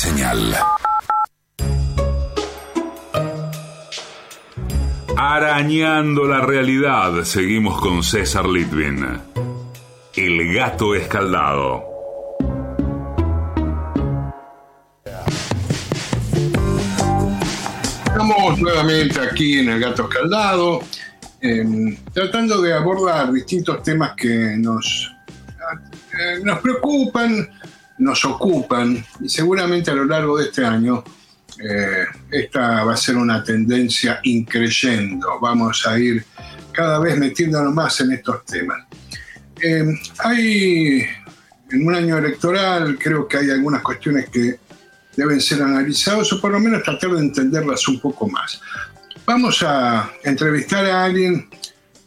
señal. Arañando la realidad, seguimos con César Litvin. El gato escaldado. Estamos nuevamente aquí en El Gato Escaldado, em, tratando de abordar distintos temas que nos, eh, nos preocupan, nos ocupan y seguramente a lo largo de este año eh, esta va a ser una tendencia increyendo. Vamos a ir cada vez metiéndonos más en estos temas. Eh, hay, en un año electoral, creo que hay algunas cuestiones que deben ser analizadas o por lo menos tratar de entenderlas un poco más. Vamos a entrevistar a alguien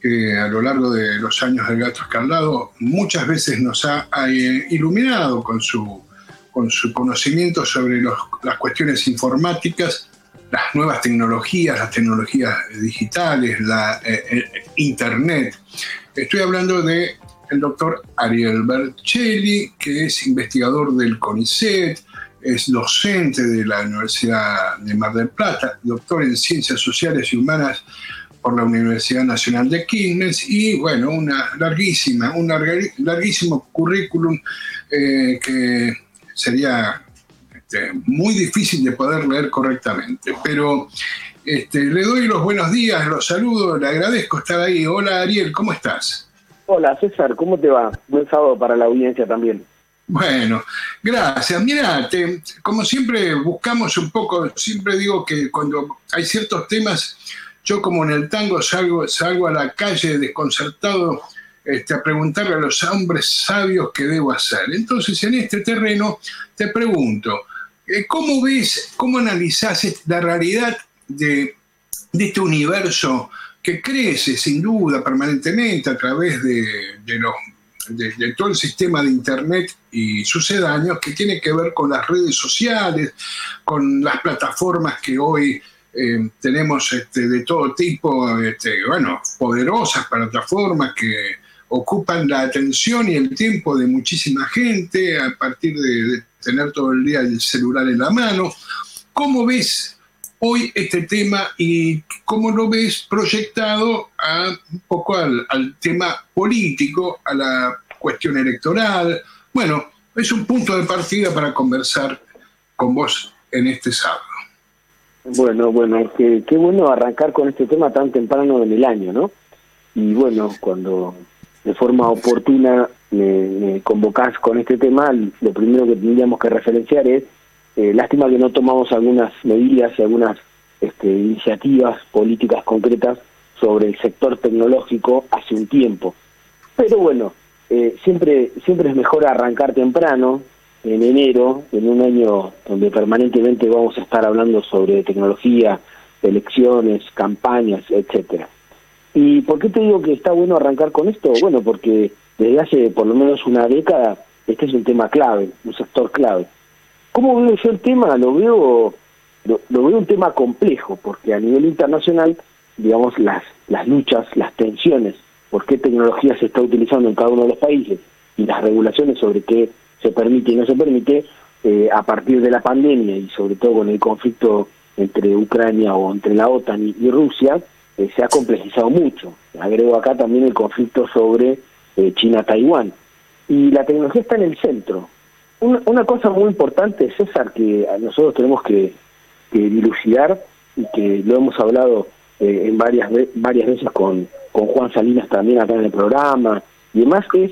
que a lo largo de los años del gato escaldado muchas veces nos ha eh, iluminado con su con su conocimiento sobre las cuestiones informáticas, las nuevas tecnologías, las tecnologías digitales, la eh, eh, Internet. Estoy hablando de el doctor Ariel Bercelli, que es investigador del CONICET, es docente de la Universidad de Mar del Plata, doctor en Ciencias Sociales y Humanas por la Universidad Nacional de Quilmes y, bueno, una larguísima, un larguísimo currículum eh, que sería este, muy difícil de poder leer correctamente. Pero este, le doy los buenos días, los saludo, le agradezco estar ahí. Hola Ariel, ¿cómo estás? Hola César, ¿cómo te va? Buen sábado para la audiencia también. Bueno, gracias. Mira, como siempre buscamos un poco, siempre digo que cuando hay ciertos temas, yo como en el tango salgo, salgo a la calle desconcertado este, a preguntarle a los hombres sabios qué debo hacer. Entonces, en este terreno, te pregunto, eh, ¿cómo ves, cómo analizás la realidad de, este universo que crece sin duda permanentemente a través de, todo el sistema de Internet y sucedáneos que tiene que ver con las redes sociales, con las plataformas que hoy eh, tenemos este, de todo tipo, este, bueno, poderosas plataformas que ocupan la atención y el tiempo de muchísima gente a partir de, tener todo el día el celular en la mano. ¿Cómo ves hoy este tema y cómo lo ves proyectado a, un poco al, tema político, a la cuestión electoral? Bueno, es un punto de partida para conversar con vos en este sábado. Bueno, bueno, qué, qué bueno arrancar con este tema tan temprano en el año, ¿no? Y bueno, cuando de forma oportuna me, convocás con este tema, lo primero que tendríamos que referenciar es, eh, lástima que no tomamos algunas medidas y algunas este, iniciativas políticas concretas sobre el sector tecnológico hace un tiempo. Pero bueno, eh, siempre, siempre es mejor arrancar temprano, en enero, en un año donde permanentemente vamos a estar hablando sobre tecnología, elecciones, campañas, etcétera. ¿Y por qué te digo que está bueno arrancar con esto? Bueno, porque desde hace por lo menos una década este es un tema clave, un sector clave. ¿Cómo veo yo el tema? Lo veo lo, veo un tema complejo, porque a nivel internacional, digamos, las, las luchas, las tensiones, por qué tecnología se está utilizando en cada uno de los países y las regulaciones sobre qué se permite y no se permite, eh, a partir de la pandemia y sobre todo con el conflicto entre Ucrania o entre la OTAN y Rusia, eh, se ha complejizado mucho. Agrego acá también el conflicto sobre eh, China-Taiwán. Y la tecnología está en el centro. Una, cosa muy importante, César, que nosotros tenemos que, dilucidar y que lo hemos hablado en varias varias veces con, con Juan Salinas también acá en el programa y demás, es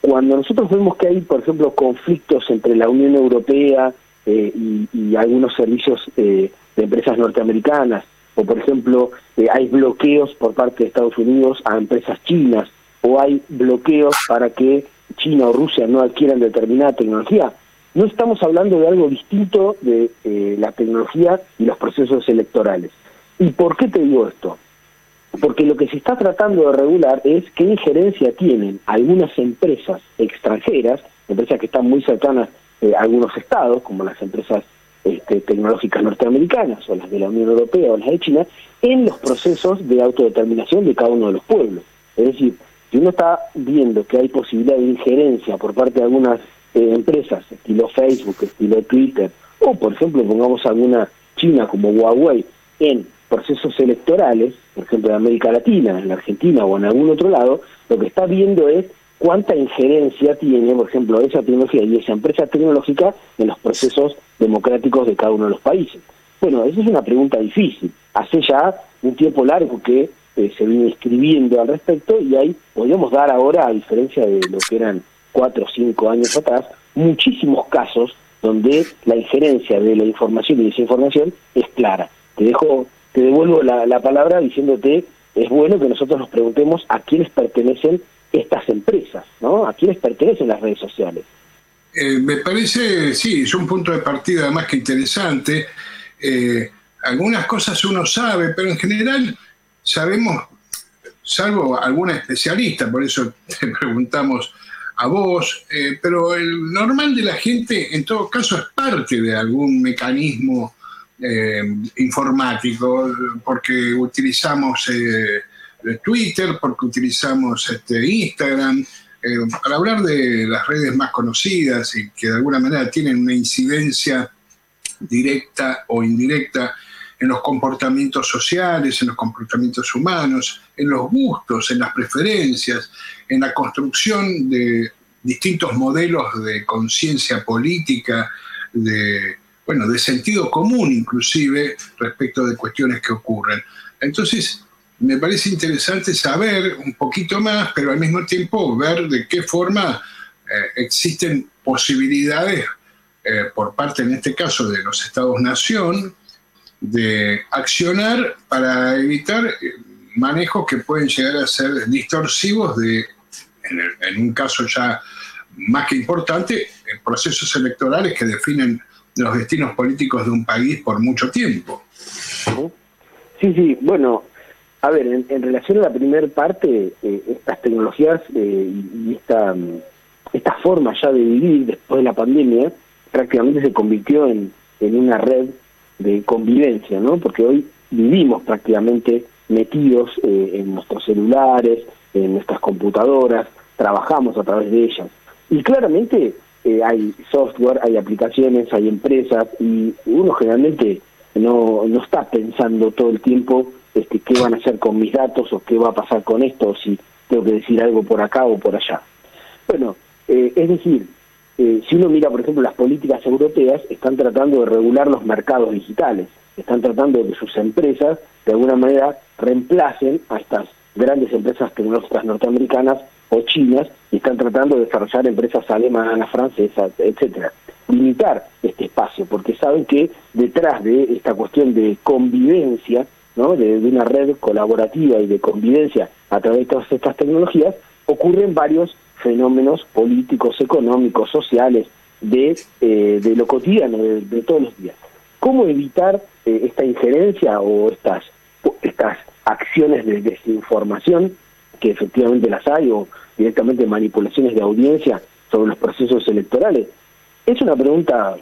cuando nosotros vemos que hay, por ejemplo, conflictos entre la Unión Europea y, y, algunos servicios de empresas norteamericanas, o por ejemplo eh, hay bloqueos por parte de Estados Unidos a empresas chinas, o hay bloqueos para que China o Rusia no adquieran determinada tecnología. No estamos hablando de algo distinto de eh, la tecnología y los procesos electorales. ¿Y por qué te digo esto? Porque lo que se está tratando de regular es qué injerencia tienen algunas empresas extranjeras, empresas que están muy cercanas eh, a algunos estados, como las empresas este, tecnológicas norteamericanas o las de la Unión Europea o las de China en los procesos de autodeterminación de cada uno de los pueblos. Es decir, si uno está viendo que hay posibilidad de injerencia por parte de algunas eh, empresas, estilo Facebook, estilo Twitter o por ejemplo pongamos alguna China como Huawei en procesos electorales, por ejemplo en América Latina, en la Argentina o en algún otro lado, lo que está viendo es cuánta injerencia tiene, por ejemplo, esa tecnología y esa empresa tecnológica en los procesos democráticos de cada uno de los países. Bueno, esa es una pregunta difícil. Hace ya un tiempo largo que eh, se viene escribiendo al respecto y ahí podemos dar ahora, a diferencia de lo que eran cuatro o cinco años atrás, muchísimos casos donde la injerencia de la información y desinformación es clara. Te dejo, te devuelvo la, la palabra diciéndote es bueno que nosotros nos preguntemos a quiénes pertenecen estas empresas, ¿no? ¿A quiénes pertenecen las redes sociales? Eh, me parece, sí, es un punto de partida más que interesante. Eh, algunas cosas uno sabe, pero en general sabemos, salvo alguna especialista, por eso te preguntamos a vos, eh, pero el normal de la gente en todo caso es parte de algún mecanismo informático, porque utilizamos Twitter, porque utilizamos este, Instagram, eh, para hablar de las redes más conocidas y que de alguna manera tienen una incidencia directa o indirecta en los comportamientos sociales, en los comportamientos humanos, en los gustos, en las preferencias, en la construcción de distintos modelos de conciencia política, de, bueno, de sentido común inclusive respecto de cuestiones que ocurren. Entonces, me parece interesante saber un poquito más, pero al mismo tiempo ver de qué forma eh, existen posibilidades eh, por parte, en este caso, de los Estados-Nación, de accionar para evitar eh, manejos que pueden llegar a ser distorsivos de, en, un caso ya más que importante, procesos electorales que definen los destinos políticos de un país por mucho tiempo. Sí, sí, bueno, a ver, en, relación a la primera parte, eh, estas tecnologías eh, y esta, esta forma ya de vivir después de la pandemia prácticamente se convirtió en, en una red de convivencia, ¿no? Porque hoy vivimos prácticamente metidos eh, en nuestros celulares, en nuestras computadoras, trabajamos a través de ellas. Y claramente hay software, hay aplicaciones, hay empresas y uno generalmente no, no está pensando todo el tiempo este, qué van a hacer con mis datos o qué va a pasar con esto, o si tengo que decir algo por acá o por allá. Bueno, eh, es decir, eh, si uno mira, por ejemplo, las políticas europeas, están tratando de regular los mercados digitales, están tratando de que sus empresas, de alguna manera, reemplacen a estas grandes empresas tecnológicas norteamericanas o chinas, y están tratando de desarrollar empresas alemanas, francesas, etcétera. Limitar este espacio, porque saben que detrás de esta cuestión de convivencia de, una red colaborativa y de convivencia a través de todas estas tecnologías, ocurren varios fenómenos políticos, económicos, sociales, de, eh, de lo cotidiano, de, todos los días. ¿Cómo evitar eh, esta injerencia o estas, estas acciones de desinformación, que efectivamente las hay, o directamente manipulaciones de audiencia sobre los procesos electorales? Es una pregunta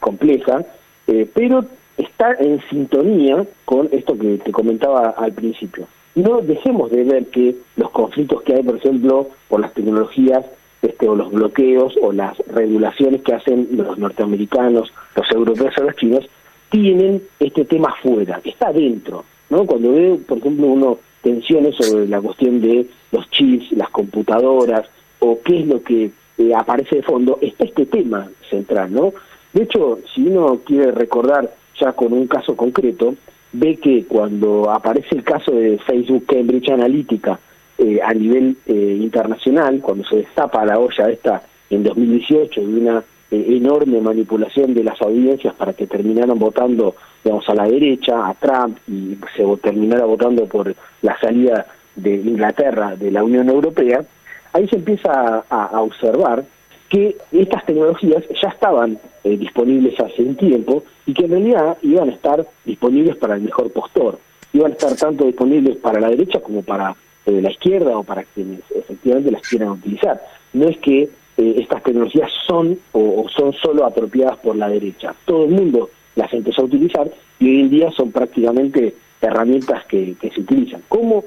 compleja, eh, pero está en sintonía con esto que te comentaba al principio. No dejemos de ver que los conflictos que hay, por ejemplo, por las tecnologías este, o los bloqueos o las regulaciones que hacen los norteamericanos, los europeos o los chinos, tienen este tema afuera, está dentro. ¿no? Cuando veo, por ejemplo, uno tensiones sobre la cuestión de los chips, las computadoras, o qué es lo que eh, aparece de fondo, está este tema central, ¿no? De hecho, si uno quiere recordar ya con un caso concreto, ve que cuando aparece el caso de Facebook Cambridge Analytica eh, a nivel eh, internacional, cuando se destapa la olla esta en 2018 de una eh, enorme manipulación de las audiencias para que terminaran votando digamos a la derecha, a Trump y se terminara votando por la salida de Inglaterra de la Unión Europea, ahí se empieza a observar que estas tecnologías ya estaban eh, disponibles hace un tiempo y que en realidad iban a estar disponibles para el mejor postor. Iban a estar tanto disponibles para la derecha como para eh, la izquierda o para quienes efectivamente las quieran utilizar. No es que eh, estas tecnologías son o, son solo apropiadas por la derecha. Todo el mundo las empezó a utilizar y hoy en día son prácticamente herramientas que, se utilizan. ¿Cómo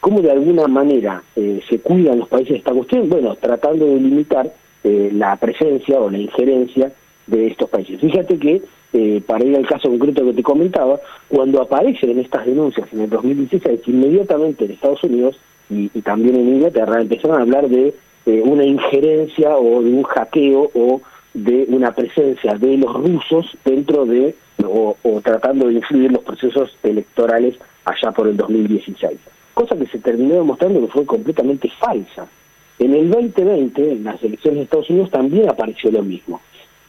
¿Cómo de alguna manera eh, se cuidan los países de esta cuestión? Bueno, tratando de limitar eh, la presencia o la injerencia de estos países. Fíjate que, eh, para ir al caso concreto que te comentaba, cuando aparecen estas denuncias en el 2016, inmediatamente en Estados Unidos y, también en Inglaterra empezaron a hablar de una injerencia o de un hackeo o de una presencia de los rusos dentro de o, tratando de influir los procesos electorales allá por el 2016. Cosa que se terminó demostrando que fue completamente falsa. En el 2020, en las elecciones de Estados Unidos, también apareció lo mismo.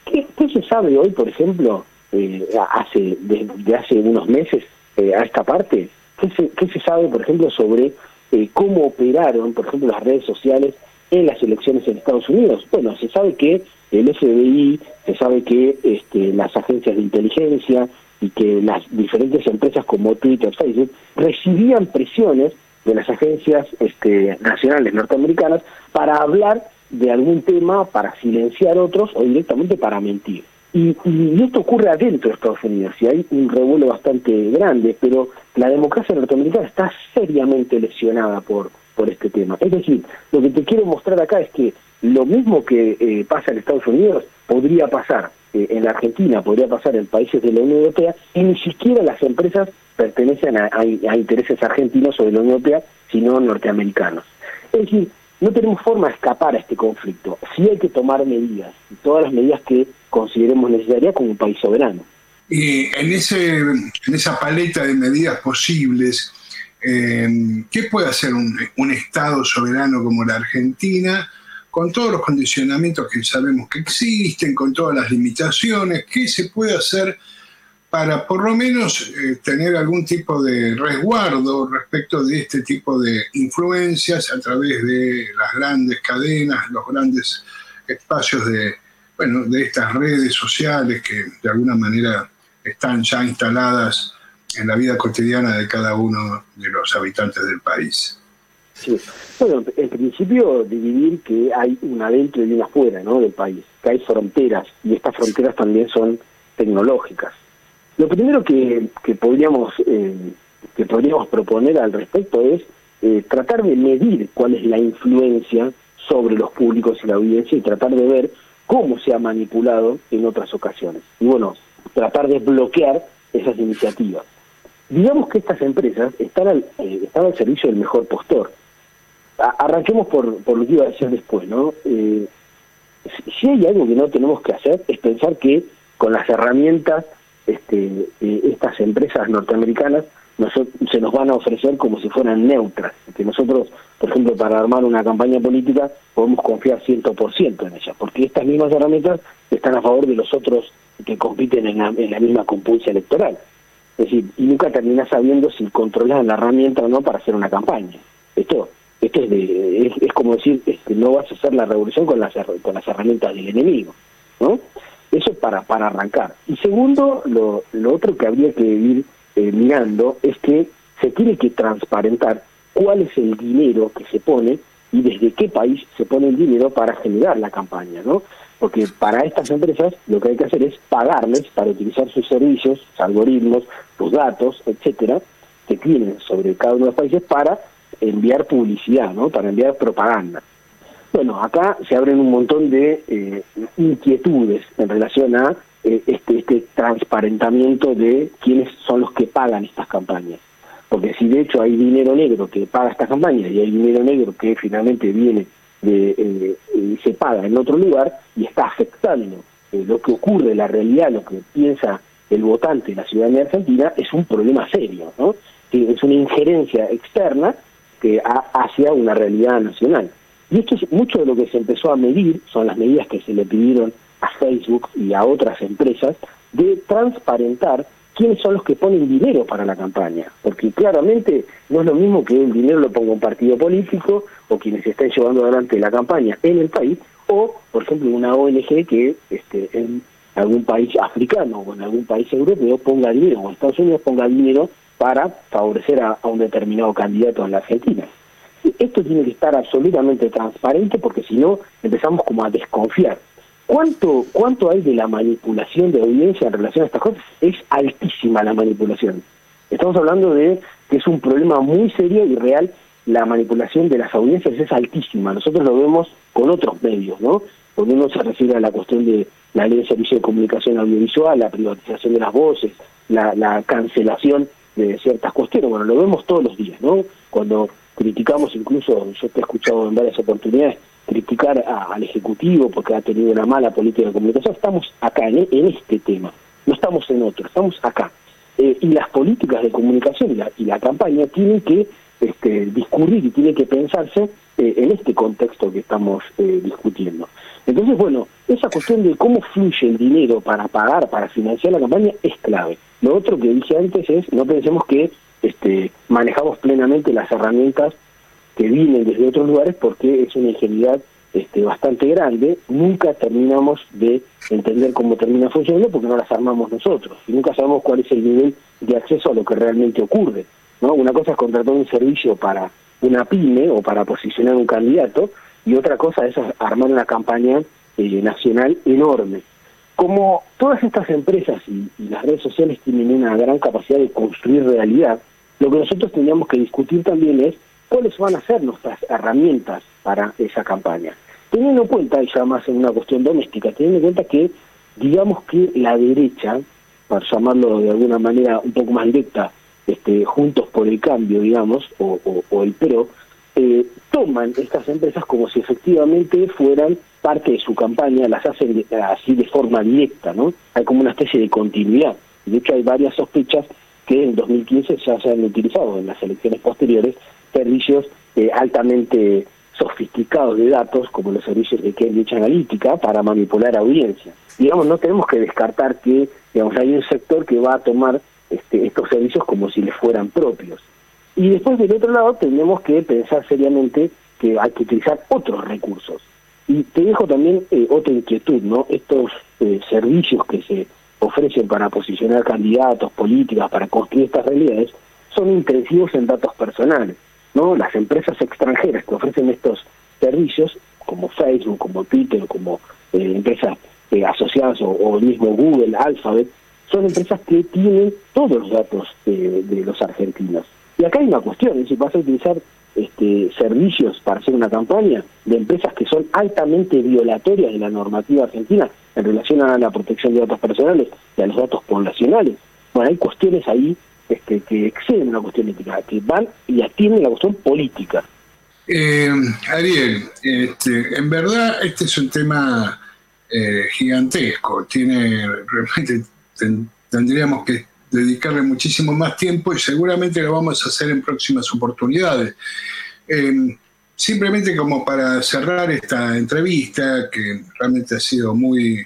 ¿Qué, se sabe hoy, por ejemplo, eh, hace desde hace unos meses eh, a esta parte? ¿Qué se, ¿Qué se sabe, por ejemplo, sobre eh, cómo operaron, por ejemplo, las redes sociales en las elecciones en Estados Unidos? Bueno, se sabe que el FBI, se sabe que este, las agencias de inteligencia y que las diferentes empresas como Twitter, Facebook, recibían presiones de las agencias este, nacionales norteamericanas para hablar de algún tema, para silenciar otros o directamente para mentir. Y, y, esto ocurre adentro de Estados Unidos y hay un revuelo bastante grande, pero la democracia norteamericana está seriamente lesionada por, por este tema. Es decir, lo que te quiero mostrar acá es que lo mismo que eh, pasa en Estados Unidos podría pasar eh, en la Argentina, podría pasar en países de la Unión Europea y ni siquiera las empresas pertenecen a, intereses argentinos o de la Unión Europea, sino norteamericanos. Es decir, no tenemos forma de escapar a este conflicto. Sí hay que tomar medidas, todas las medidas que consideremos necesarias como un país soberano. Y en, ese, en esa paleta de medidas posibles, eh, ¿qué puede hacer un, un Estado soberano como la Argentina? Con todos los condicionamientos que sabemos que existen, con todas las limitaciones, ¿qué se puede hacer para por lo menos eh, tener algún tipo de resguardo respecto de este tipo de influencias a través de las grandes cadenas, los grandes espacios de, bueno, de estas redes sociales que de alguna manera están ya instaladas en la vida cotidiana de cada uno de los habitantes del país. Sí. Bueno, en principio dividir que hay una adentro y una afuera ¿no? del país, que hay fronteras y estas fronteras también son tecnológicas. Lo primero que, que podríamos eh, que podríamos proponer al respecto es eh, tratar de medir cuál es la influencia sobre los públicos y la audiencia y tratar de ver cómo se ha manipulado en otras ocasiones. Y bueno, tratar de bloquear esas iniciativas. Digamos que estas empresas están al, eh, están al servicio del mejor postor arranquemos por, por lo que iba a decir después, ¿no? Eh, si hay algo que no tenemos que hacer es pensar que con las herramientas este, estas empresas norteamericanas se nos van a ofrecer como si fueran neutras, que nosotros, por ejemplo, para armar una campaña política podemos confiar 100% en ellas, porque estas mismas herramientas están a favor de los otros que compiten en la, en la misma compulsa electoral. Es decir, y nunca terminas sabiendo si controlas la herramienta o no para hacer una campaña. Esto esto es, es, como decir, este, no vas a hacer la revolución con las, con las herramientas del enemigo, ¿no? Eso para, para arrancar. Y segundo, lo, lo otro que habría que ir eh, mirando es que se tiene que transparentar cuál es el dinero que se pone y desde qué país se pone el dinero para generar la campaña, ¿no? Porque para estas empresas lo que hay que hacer es pagarles para utilizar sus servicios, sus algoritmos, sus datos, etcétera, que tienen sobre cada uno de los países para enviar publicidad, ¿no? Para enviar propaganda. Bueno, acá se abren un montón de eh, inquietudes en relación a eh, este, este transparentamiento de quiénes son los que pagan estas campañas. Porque si de hecho hay dinero negro que paga estas campañas y hay dinero negro que finalmente viene de, eh, se paga en otro lugar y está afectando lo que ocurre, la realidad, lo que piensa el votante la ciudadanía argentina, es un problema serio, ¿no? Es una injerencia externa que hacia una realidad nacional. Y esto es mucho de lo que se empezó a medir, son las medidas que se le pidieron a Facebook y a otras empresas de transparentar quiénes son los que ponen dinero para la campaña, porque claramente no es lo mismo que el dinero lo ponga un partido político o quienes estén llevando adelante la campaña en el país, o por ejemplo una ONG que este, en algún país africano o en algún país europeo ponga dinero, o Estados Unidos ponga dinero para favorecer a, un determinado candidato en la Argentina. Esto tiene que estar absolutamente transparente porque si no empezamos como a desconfiar. ¿Cuánto, ¿Cuánto hay de la manipulación de audiencia en relación a estas cosas? Es altísima la manipulación. Estamos hablando de que es un problema muy serio y real. La manipulación de las audiencias es altísima. Nosotros lo vemos con otros medios, ¿no? Cuando uno se refiere a la cuestión de, la ley de servicio de comunicación audiovisual, la privatización de las voces, la, la cancelación de ciertas cuestiones. Bueno, lo vemos todos los días, ¿no? Cuando criticamos, incluso yo te he escuchado en varias oportunidades, criticar al Ejecutivo porque ha tenido una mala política de comunicación, estamos acá, en, este tema, no estamos en otro, estamos acá. Eh, y las políticas de comunicación y la, campaña tienen que este, discurrir y tienen que pensarse eh, en este contexto que estamos eh, discutiendo. Entonces, bueno, esa cuestión de cómo fluye el dinero para pagar, para financiar la campaña, es clave. Lo otro que dije antes es, no pensemos que este, manejamos plenamente las herramientas que vienen desde otros lugares porque es una ingenuidad este, bastante grande, nunca terminamos de entender cómo termina funcionando porque no las armamos nosotros y nunca sabemos cuál es el nivel de acceso a lo que realmente ocurre. ¿no? Una cosa es contratar un servicio para una pyme o para posicionar un candidato y otra cosa es armar una campaña eh, nacional enorme. Como todas estas empresas y, las redes sociales tienen una gran capacidad de construir realidad, lo que nosotros tendríamos que discutir también es cuáles van a ser nuestras herramientas para esa campaña. Teniendo en cuenta, y ya más en una cuestión doméstica, teniendo en cuenta que, digamos que la derecha, para llamarlo de alguna manera un poco más directa, este, Juntos por el Cambio, digamos, o, el PRO, eh, toman estas empresas como si efectivamente fueran parte de su campaña, las hacen así de forma directa, ¿no? Hay como una especie de continuidad. De hecho, hay varias sospechas que en 2015 ya se han utilizado en las elecciones posteriores servicios eh, altamente sofisticados de datos, como los servicios de Cambridge Analytica, para manipular audiencias. Digamos, no tenemos que descartar que digamos, hay un sector que va a tomar este, estos servicios como si les fueran propios. Y después del otro lado tenemos que pensar seriamente que hay que utilizar otros recursos. Y te dejo también eh, otra inquietud, ¿no? Estos eh, servicios que se ofrecen para posicionar candidatos, políticas, para construir estas realidades, son intensivos en datos personales. ¿no? Las empresas extranjeras que ofrecen estos servicios, como Facebook, como Twitter, como eh, empresas eh, asociadas o, el mismo Google, Alphabet, son empresas que tienen todos los datos de los argentinos. Y acá hay una cuestión, es si vas a utilizar este, servicios para hacer una campaña de empresas que son altamente violatorias de la normativa argentina en relación a la protección de datos personales y a los datos poblacionales. Bueno, hay cuestiones ahí este, que exceden una cuestión ética, que van y atienden la cuestión política. Eh, Ariel, este, en verdad este es un tema eh, gigantesco, tiene realmente tendríamos que dedicarle muchísimo más tiempo y seguramente lo vamos a hacer en próximas oportunidades. Eh, simplemente como para cerrar esta entrevista, que realmente ha sido muy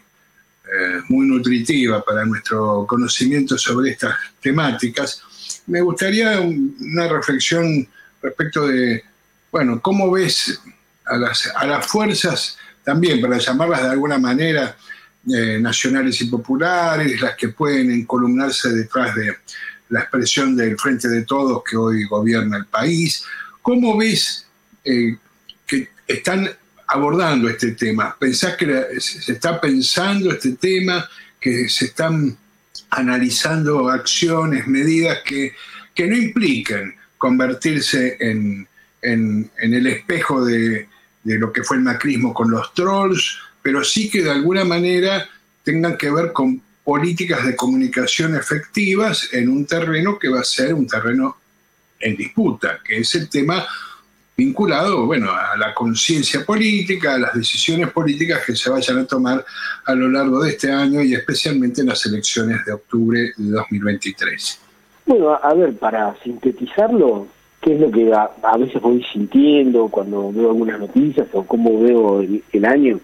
eh, muy nutritiva para nuestro conocimiento sobre estas temáticas, me gustaría una reflexión respecto de, bueno, cómo ves a las, a las fuerzas, también para llamarlas de alguna manera, eh, nacionales y populares, las que pueden encolumnarse detrás de la expresión del Frente de Todos que hoy gobierna el país. ¿Cómo ves eh, que están abordando este tema? ¿Pensás que se está pensando este tema, que se están analizando acciones, medidas que, que no impliquen convertirse en, en, el espejo de, de, lo que fue el macrismo con los trolls, pero sí que de alguna manera tengan que ver con políticas de comunicación efectivas en un terreno que va a ser un terreno en disputa, que es el tema vinculado bueno, a la conciencia política, a las decisiones políticas que se vayan a tomar a lo largo de este año y especialmente en las elecciones de octubre de 2023. Bueno, a ver, para sintetizarlo, ¿qué es lo que a, veces voy sintiendo cuando veo algunas noticias o cómo veo el, año?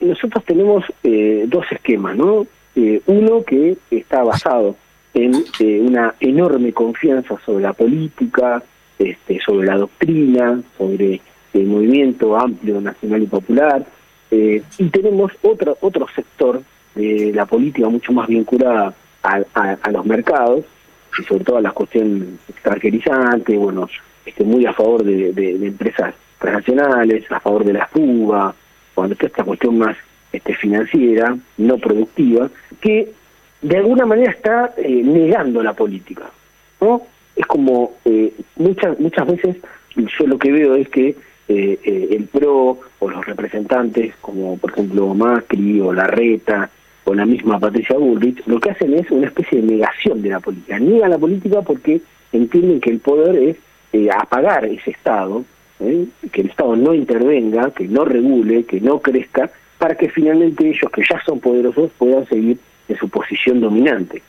Nosotros tenemos eh, dos esquemas, ¿no? Eh, uno que está basado en eh, una enorme confianza sobre la política, este, sobre la doctrina, sobre el movimiento amplio nacional y popular, eh, y tenemos otro, otro sector de la política mucho más vinculada a, los mercados, y sobre todo a la cuestión extranjerizante, bueno, este, muy a favor de, empresas transnacionales, a favor de la fuga, está esta cuestión más este, financiera, no productiva, que de alguna manera está eh, negando la política, ¿no? es como eh, muchas muchas veces yo lo que veo es que eh, eh, el PRO o los representantes como por ejemplo Macri o Larreta o la misma Patricia Bullrich, lo que hacen es una especie de negación de la política. Niegan la política porque entienden que el poder es apagar ese Estado, que el Estado no intervenga, que no regule, que no crezca, para que finalmente ellos, que ya son poderosos, puedan seguir en su posición dominante.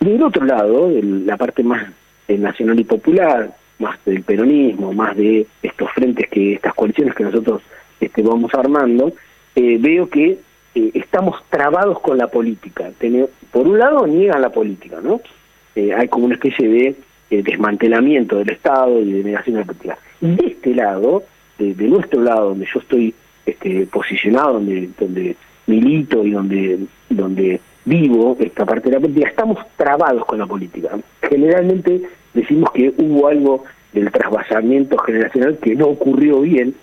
Del otro lado, la parte más nacional y popular, más del peronismo, más de estos frentes que estas coaliciones que nosotros este, vamos armando, eh, veo que eh, estamos trabados con la política. por un lado niegan la política, ¿no? Eh, hay como una especie de desmantelamiento del Estado y de negación de la política. De este lado, de, nuestro lado, donde yo estoy este, posicionado, donde, donde milito y donde, donde vivo esta parte de la política, estamos trabados con la política. Generalmente decimos que hubo algo del trasvasamiento generacional que no ocurrió bien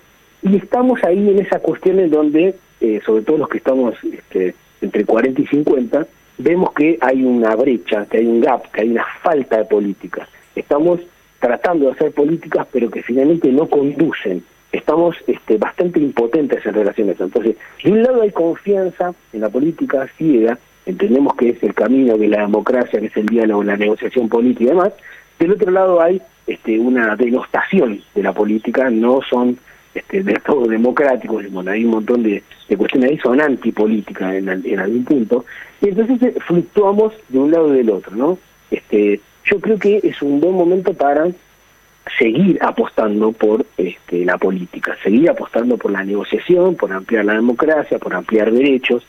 y estamos ahí en esa cuestión en donde, eh, sobre todo los que estamos este, entre 40 y 50, vemos que hay una brecha, que hay un gap, que hay una falta de políticas. Estamos tratando de hacer políticas pero que finalmente no conducen. Estamos este, bastante impotentes en relación a eso. Entonces, de un lado hay confianza en la política ciega, entendemos que es el camino de la democracia, que es el diálogo, la negociación política y demás. Del otro lado hay este, una denostación de la política, no son este, de todo democráticos, bueno, hay un montón de, cuestiones ahí, son antipolíticas en, en algún punto, y entonces eh, fluctuamos de un lado y del otro, ¿no? Este, yo creo que es un buen momento para seguir apostando por este, la política, seguir apostando por la negociación, por ampliar la democracia, por ampliar derechos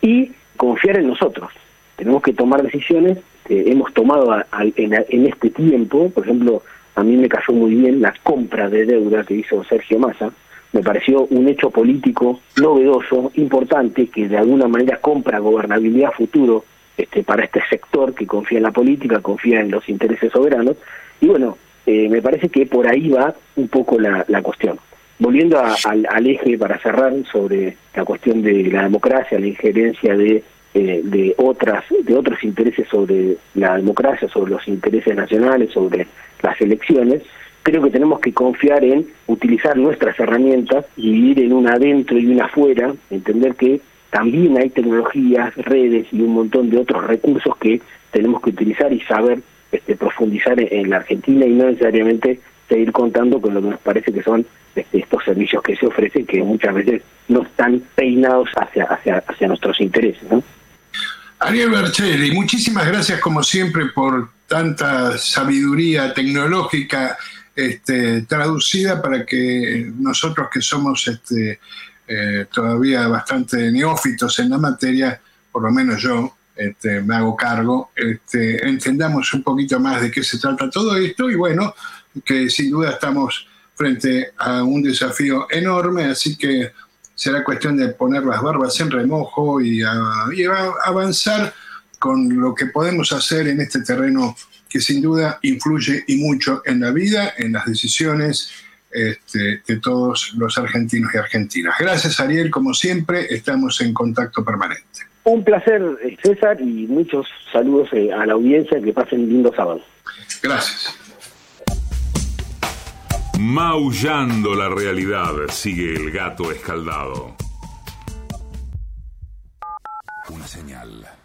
y confiar en nosotros. Tenemos que tomar decisiones que hemos tomado en, este tiempo. Por ejemplo, a mí me cayó muy bien la compra de deuda que hizo Sergio Massa. Me pareció un hecho político novedoso, importante, que de alguna manera compra gobernabilidad futuro este, para este sector que confía en la política, confía en los intereses soberanos. Y bueno, eh, me parece que por ahí va un poco la, la cuestión. Volviendo al, eje para cerrar sobre la cuestión de la democracia, la injerencia de, eh, de otras de otros intereses sobre la democracia, sobre los intereses nacionales, sobre las elecciones, creo que tenemos que confiar en utilizar nuestras herramientas y vivir en una adentro y una afuera, entender que también hay tecnologías, redes y un montón de otros recursos que tenemos que utilizar y saber este, profundizar en la Argentina y no necesariamente seguir contando con lo que nos parece que son este, estos servicios que se ofrecen que muchas veces no están peinados hacia, hacia, hacia nuestros intereses. Ariel Bercelli, muchísimas gracias como siempre por tanta sabiduría tecnológica este, traducida para que nosotros que somos este, eh, todavía bastante neófitos en la materia, por lo menos yo, este, me hago cargo, este, entendamos un poquito más de qué se trata todo esto y bueno, que sin duda estamos frente a un desafío enorme, así que será cuestión de poner las barbas en remojo y, avanzar con lo que podemos hacer en este terreno que sin duda influye y mucho en la vida, en las decisiones este, de todos los argentinos y argentinas. Gracias, Ariel. Como siempre, estamos en contacto permanente. Un placer, eh, César, y muchos saludos eh, a la audiencia. Que pasen lindo sábado. Gracias. Maullando la realidad, sigue el gato escaldado. Una señal